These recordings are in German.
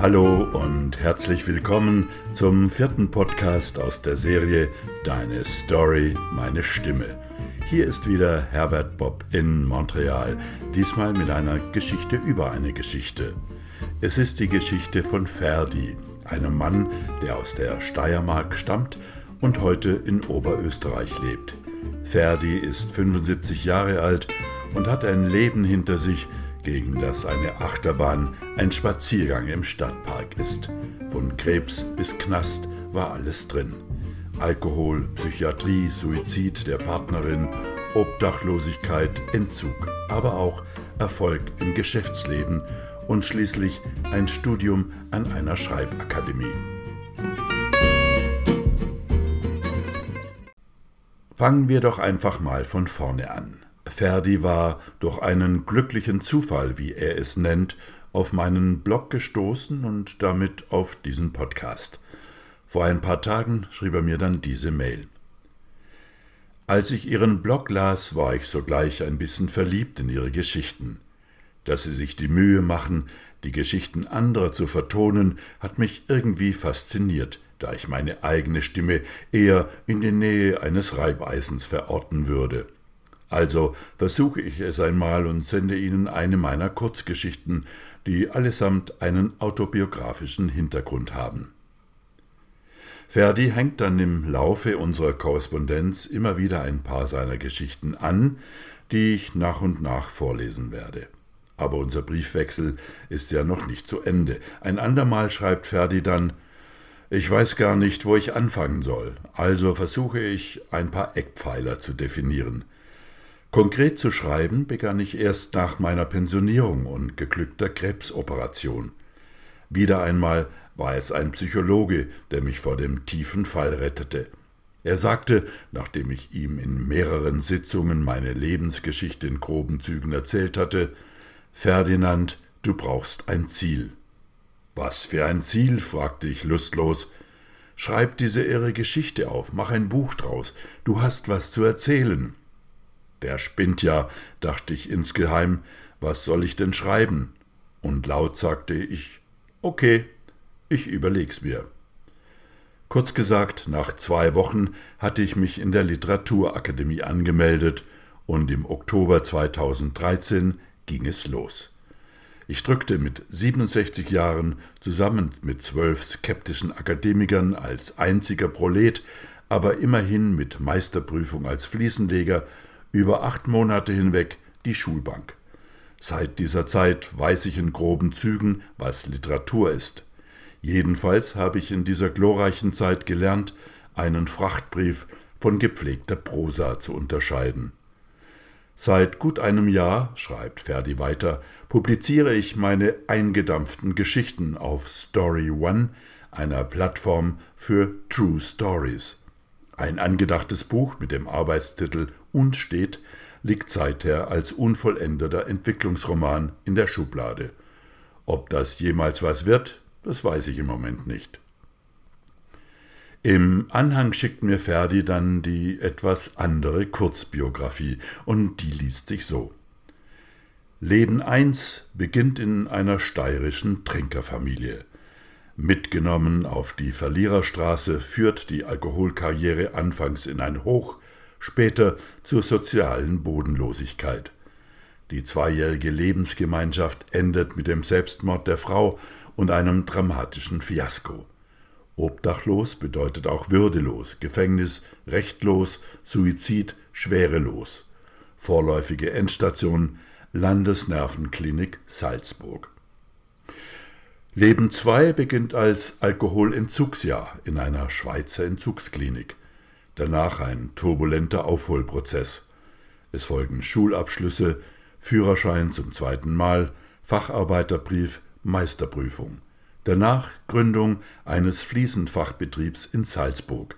Hallo und herzlich willkommen zum vierten Podcast aus der Serie Deine Story, meine Stimme. Hier ist wieder Herbert Bob in Montreal, diesmal mit einer Geschichte über eine Geschichte. Es ist die Geschichte von Ferdi, einem Mann, der aus der Steiermark stammt und heute in Oberösterreich lebt. Ferdi ist 75 Jahre alt und hat ein Leben hinter sich, gegen das eine Achterbahn ein Spaziergang im Stadtpark ist. Von Krebs bis Knast war alles drin. Alkohol, Psychiatrie, Suizid der Partnerin, Obdachlosigkeit, Entzug, aber auch Erfolg im Geschäftsleben und schließlich ein Studium an einer Schreibakademie. Fangen wir doch einfach mal von vorne an. Ferdi war durch einen glücklichen Zufall, wie er es nennt, auf meinen Blog gestoßen und damit auf diesen Podcast. Vor ein paar Tagen schrieb er mir dann diese Mail. Als ich Ihren Blog las, war ich sogleich ein bisschen verliebt in Ihre Geschichten. Dass Sie sich die Mühe machen, die Geschichten anderer zu vertonen, hat mich irgendwie fasziniert, da ich meine eigene Stimme eher in die Nähe eines Reibeisens verorten würde. Also versuche ich es einmal und sende Ihnen eine meiner Kurzgeschichten, die allesamt einen autobiografischen Hintergrund haben. Ferdi hängt dann im Laufe unserer Korrespondenz immer wieder ein paar seiner Geschichten an, die ich nach und nach vorlesen werde. Aber unser Briefwechsel ist ja noch nicht zu Ende. Ein andermal schreibt Ferdi dann Ich weiß gar nicht, wo ich anfangen soll, also versuche ich ein paar Eckpfeiler zu definieren. Konkret zu schreiben begann ich erst nach meiner Pensionierung und geglückter Krebsoperation. Wieder einmal war es ein Psychologe, der mich vor dem tiefen Fall rettete. Er sagte, nachdem ich ihm in mehreren Sitzungen meine Lebensgeschichte in groben Zügen erzählt hatte, Ferdinand, du brauchst ein Ziel. Was für ein Ziel? fragte ich lustlos. Schreib diese irre Geschichte auf, mach ein Buch draus, du hast was zu erzählen. Der spinnt ja, dachte ich insgeheim, was soll ich denn schreiben? Und laut sagte ich, okay, ich überleg's mir. Kurz gesagt, nach zwei Wochen hatte ich mich in der Literaturakademie angemeldet und im Oktober 2013 ging es los. Ich drückte mit 67 Jahren zusammen mit zwölf skeptischen Akademikern als einziger Prolet, aber immerhin mit Meisterprüfung als Fliesenleger über acht Monate hinweg die Schulbank. Seit dieser Zeit weiß ich in groben Zügen, was Literatur ist. Jedenfalls habe ich in dieser glorreichen Zeit gelernt, einen Frachtbrief von gepflegter Prosa zu unterscheiden. Seit gut einem Jahr, schreibt Ferdi weiter, publiziere ich meine eingedampften Geschichten auf Story One, einer Plattform für True Stories. Ein angedachtes Buch mit dem Arbeitstitel Unstet liegt seither als unvollendeter Entwicklungsroman in der Schublade. Ob das jemals was wird, das weiß ich im Moment nicht. Im Anhang schickt mir Ferdi dann die etwas andere Kurzbiografie und die liest sich so. Leben 1 beginnt in einer steirischen Trinkerfamilie. Mitgenommen auf die Verliererstraße führt die Alkoholkarriere anfangs in ein Hoch, später zur sozialen Bodenlosigkeit. Die zweijährige Lebensgemeinschaft endet mit dem Selbstmord der Frau und einem dramatischen Fiasko. Obdachlos bedeutet auch würdelos, Gefängnis rechtlos, Suizid schwerelos. Vorläufige Endstation Landesnervenklinik Salzburg. Leben 2 beginnt als Alkoholentzugsjahr in einer Schweizer Entzugsklinik. Danach ein turbulenter Aufholprozess. Es folgen Schulabschlüsse, Führerschein zum zweiten Mal, Facharbeiterbrief, Meisterprüfung. Danach Gründung eines Fließendfachbetriebs in Salzburg.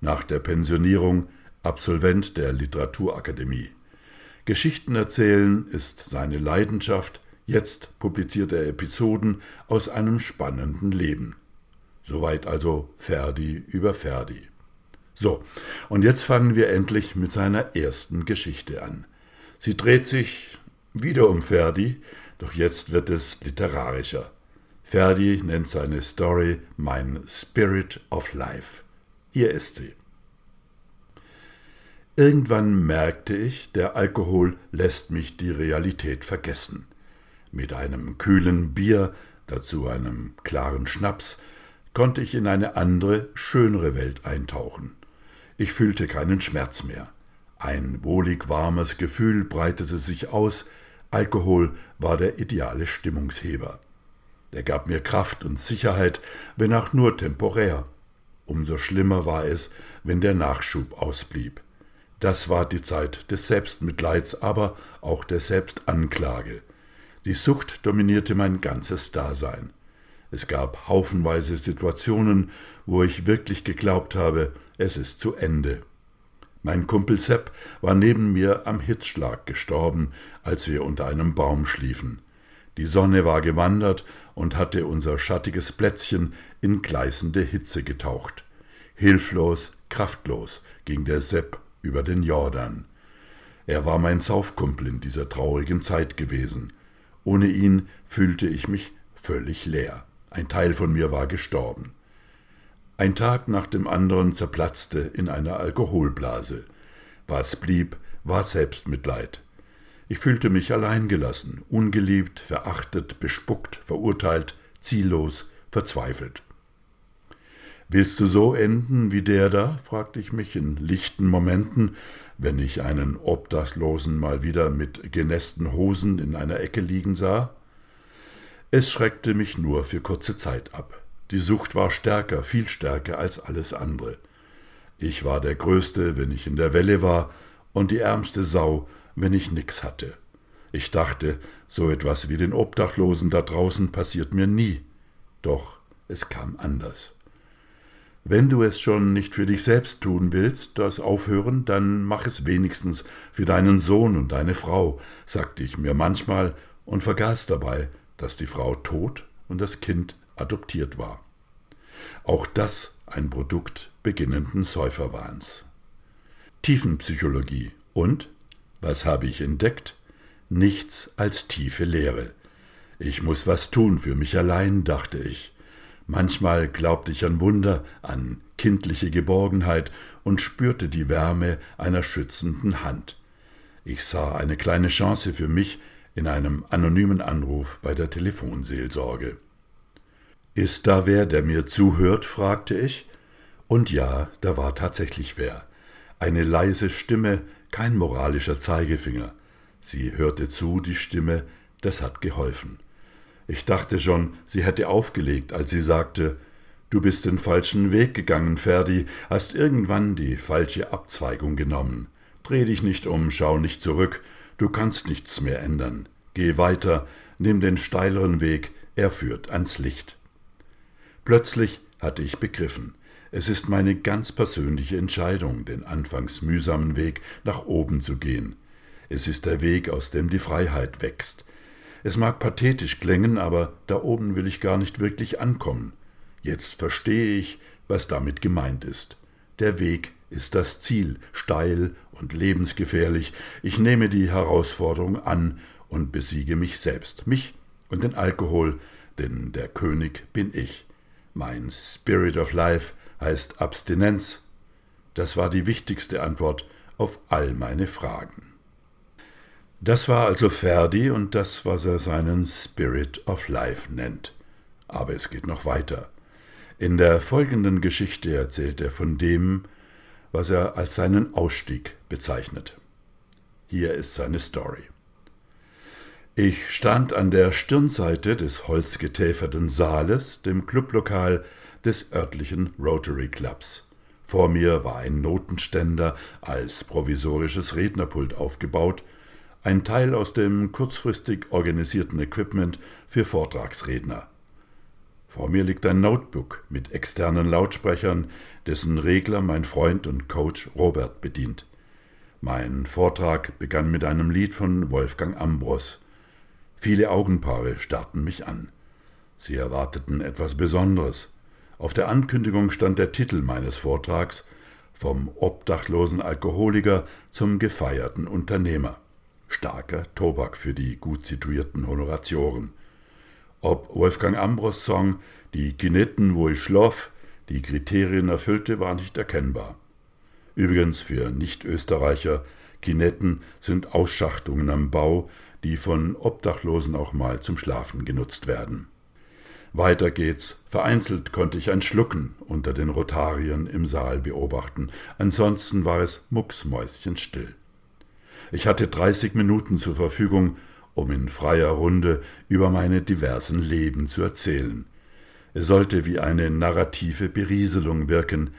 Nach der Pensionierung Absolvent der Literaturakademie. Geschichten erzählen ist seine Leidenschaft, jetzt publiziert er Episoden aus einem spannenden Leben. Soweit also Ferdi über Ferdi. So, und jetzt fangen wir endlich mit seiner ersten Geschichte an. Sie dreht sich wieder um Ferdi, doch jetzt wird es literarischer. Ferdi nennt seine Story mein Spirit of Life. Hier ist sie. Irgendwann merkte ich, der Alkohol lässt mich die Realität vergessen. Mit einem kühlen Bier, dazu einem klaren Schnaps, konnte ich in eine andere, schönere Welt eintauchen. Ich fühlte keinen Schmerz mehr. Ein wohlig warmes Gefühl breitete sich aus, Alkohol war der ideale Stimmungsheber. Er gab mir Kraft und Sicherheit, wenn auch nur temporär. Umso schlimmer war es, wenn der Nachschub ausblieb. Das war die Zeit des Selbstmitleids, aber auch der Selbstanklage. Die Sucht dominierte mein ganzes Dasein. Es gab haufenweise Situationen, wo ich wirklich geglaubt habe, es ist zu Ende. Mein Kumpel Sepp war neben mir am Hitzschlag gestorben, als wir unter einem Baum schliefen. Die Sonne war gewandert und hatte unser schattiges Plätzchen in gleißende Hitze getaucht. Hilflos, kraftlos ging der Sepp über den Jordan. Er war mein Saufkumpel in dieser traurigen Zeit gewesen. Ohne ihn fühlte ich mich völlig leer. Ein Teil von mir war gestorben. Ein Tag nach dem anderen zerplatzte in einer Alkoholblase. Was blieb, war Selbstmitleid. Ich fühlte mich alleingelassen, ungeliebt, verachtet, bespuckt, verurteilt, ziellos, verzweifelt. Willst du so enden wie der da? fragte ich mich in lichten Momenten, wenn ich einen Obdachlosen mal wieder mit genässten Hosen in einer Ecke liegen sah. Es schreckte mich nur für kurze Zeit ab. Die Sucht war stärker, viel stärker als alles andere. Ich war der Größte, wenn ich in der Welle war, und die ärmste Sau, wenn ich nix hatte. Ich dachte, so etwas wie den Obdachlosen da draußen passiert mir nie. Doch es kam anders. Wenn du es schon nicht für dich selbst tun willst, das Aufhören, dann mach es wenigstens für deinen Sohn und deine Frau, sagte ich mir manchmal und vergaß dabei, dass die Frau tot und das Kind adoptiert war. Auch das ein Produkt beginnenden Säuferwahns. Tiefenpsychologie und was habe ich entdeckt? Nichts als tiefe Leere. Ich muss was tun für mich allein, dachte ich. Manchmal glaubte ich an Wunder, an kindliche Geborgenheit und spürte die Wärme einer schützenden Hand. Ich sah eine kleine Chance für mich in einem anonymen Anruf bei der Telefonseelsorge. Ist da wer, der mir zuhört? fragte ich. Und ja, da war tatsächlich wer. Eine leise Stimme, kein moralischer Zeigefinger. Sie hörte zu, die Stimme, das hat geholfen. Ich dachte schon, sie hätte aufgelegt, als sie sagte, Du bist den falschen Weg gegangen, Ferdi, hast irgendwann die falsche Abzweigung genommen. Dreh dich nicht um, schau nicht zurück, du kannst nichts mehr ändern. Geh weiter, nimm den steileren Weg, er führt ans Licht. Plötzlich hatte ich begriffen, es ist meine ganz persönliche Entscheidung, den anfangs mühsamen Weg nach oben zu gehen. Es ist der Weg, aus dem die Freiheit wächst. Es mag pathetisch klingen, aber da oben will ich gar nicht wirklich ankommen. Jetzt verstehe ich, was damit gemeint ist. Der Weg ist das Ziel, steil und lebensgefährlich. Ich nehme die Herausforderung an und besiege mich selbst, mich und den Alkohol, denn der König bin ich. Mein Spirit of Life heißt Abstinenz? Das war die wichtigste Antwort auf all meine Fragen. Das war also Ferdi und das, was er seinen Spirit of Life nennt. Aber es geht noch weiter. In der folgenden Geschichte erzählt er von dem, was er als seinen Ausstieg bezeichnet. Hier ist seine Story. Ich stand an der Stirnseite des holzgetäferten Saales, dem Clublokal des örtlichen Rotary Clubs. Vor mir war ein Notenständer als provisorisches Rednerpult aufgebaut, ein Teil aus dem kurzfristig organisierten Equipment für Vortragsredner. Vor mir liegt ein Notebook mit externen Lautsprechern, dessen Regler mein Freund und Coach Robert bedient. Mein Vortrag begann mit einem Lied von Wolfgang Ambros. Viele Augenpaare starrten mich an. Sie erwarteten etwas Besonderes. Auf der Ankündigung stand der Titel meines Vortrags Vom obdachlosen Alkoholiker zum gefeierten Unternehmer. Starker Tobak für die gut situierten Honoratioren. Ob Wolfgang Ambros Song Die Kinetten, wo ich schlaf, die Kriterien erfüllte, war nicht erkennbar. Übrigens für Nicht-Österreicher, Kinetten sind Ausschachtungen am Bau, die von Obdachlosen auch mal zum Schlafen genutzt werden. Weiter geht's. Vereinzelt konnte ich ein Schlucken unter den Rotariern im Saal beobachten. Ansonsten war es mucksmäuschenstill. Ich hatte 30 Minuten zur Verfügung, um in freier Runde über meine diversen Leben zu erzählen. Es sollte wie eine narrative Berieselung wirken,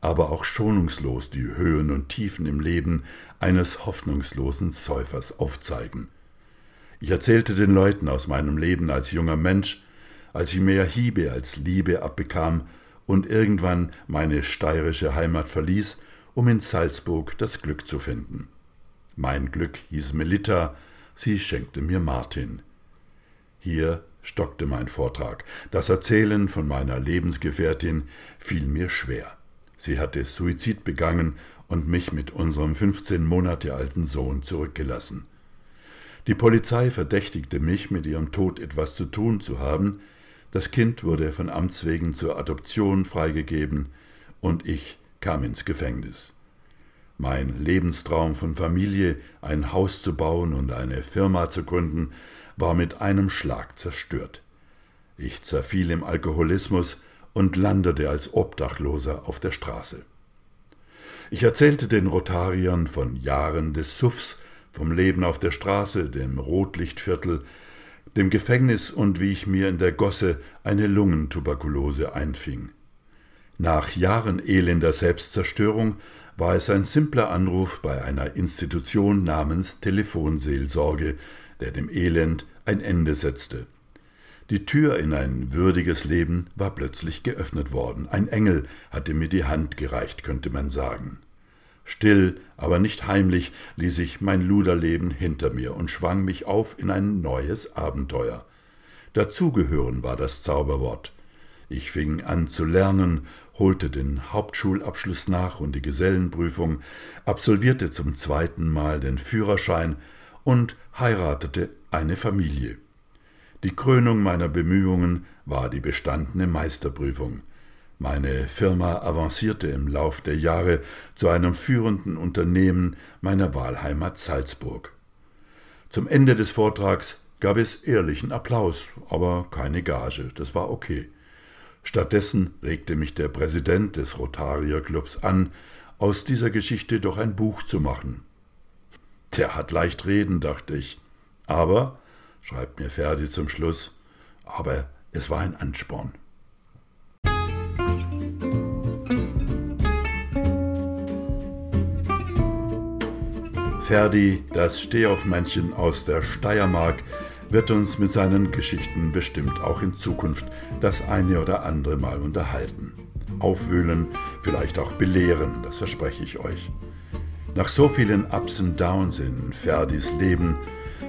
aber auch schonungslos die Höhen und Tiefen im Leben eines hoffnungslosen Säufers aufzeigen. Ich erzählte den Leuten aus meinem Leben als junger Mensch, als ich mehr Hiebe als Liebe abbekam und irgendwann meine steirische Heimat verließ, um in Salzburg das Glück zu finden. Mein Glück hieß Melita, sie schenkte mir Martin. Hier stockte mein Vortrag. Das Erzählen von meiner Lebensgefährtin fiel mir schwer. Sie hatte Suizid begangen und mich mit unserem 15 Monate alten Sohn zurückgelassen. Die Polizei verdächtigte mich, mit ihrem Tod etwas zu tun zu haben. Das Kind wurde von Amts wegen zur Adoption freigegeben und ich kam ins Gefängnis. Mein Lebenstraum von Familie, ein Haus zu bauen und eine Firma zu gründen, war mit einem Schlag zerstört. Ich zerfiel im Alkoholismus und landete als Obdachloser auf der Straße. Ich erzählte den Rotariern von Jahren des Suffs, vom Leben auf der Straße, dem Rotlichtviertel, dem Gefängnis und wie ich mir in der Gosse eine Lungentuberkulose einfing. Nach Jahren elender Selbstzerstörung war es ein simpler Anruf bei einer Institution namens Telefonseelsorge, der dem Elend ein Ende setzte. Die Tür in ein würdiges Leben war plötzlich geöffnet worden. Ein Engel hatte mir die Hand gereicht, könnte man sagen. Still, aber nicht heimlich ließ ich mein Luderleben hinter mir und schwang mich auf in ein neues Abenteuer. Dazugehören war das Zauberwort. Ich fing an zu lernen, holte den Hauptschulabschluss nach und die Gesellenprüfung, absolvierte zum zweiten Mal den Führerschein und heiratete eine Familie. Die Krönung meiner Bemühungen war die bestandene Meisterprüfung. Meine Firma avancierte im Lauf der Jahre zu einem führenden Unternehmen meiner Wahlheimat Salzburg. Zum Ende des Vortrags gab es ehrlichen Applaus, aber keine Gage, das war okay. Stattdessen regte mich der Präsident des Rotarierclubs an, aus dieser Geschichte doch ein Buch zu machen. Der hat leicht reden, dachte ich. Aber schreibt mir Ferdi zum Schluss, aber es war ein Ansporn. Ferdi, das Stehaufmännchen aus der Steiermark, wird uns mit seinen Geschichten bestimmt auch in Zukunft das eine oder andere Mal unterhalten. Aufwühlen, vielleicht auch belehren, das verspreche ich euch. Nach so vielen Ups und Downs in Ferdis Leben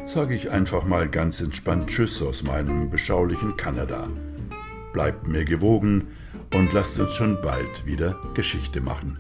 sage ich einfach mal ganz entspannt Tschüss aus meinem beschaulichen Kanada. Bleibt mir gewogen und lasst uns schon bald wieder Geschichte machen.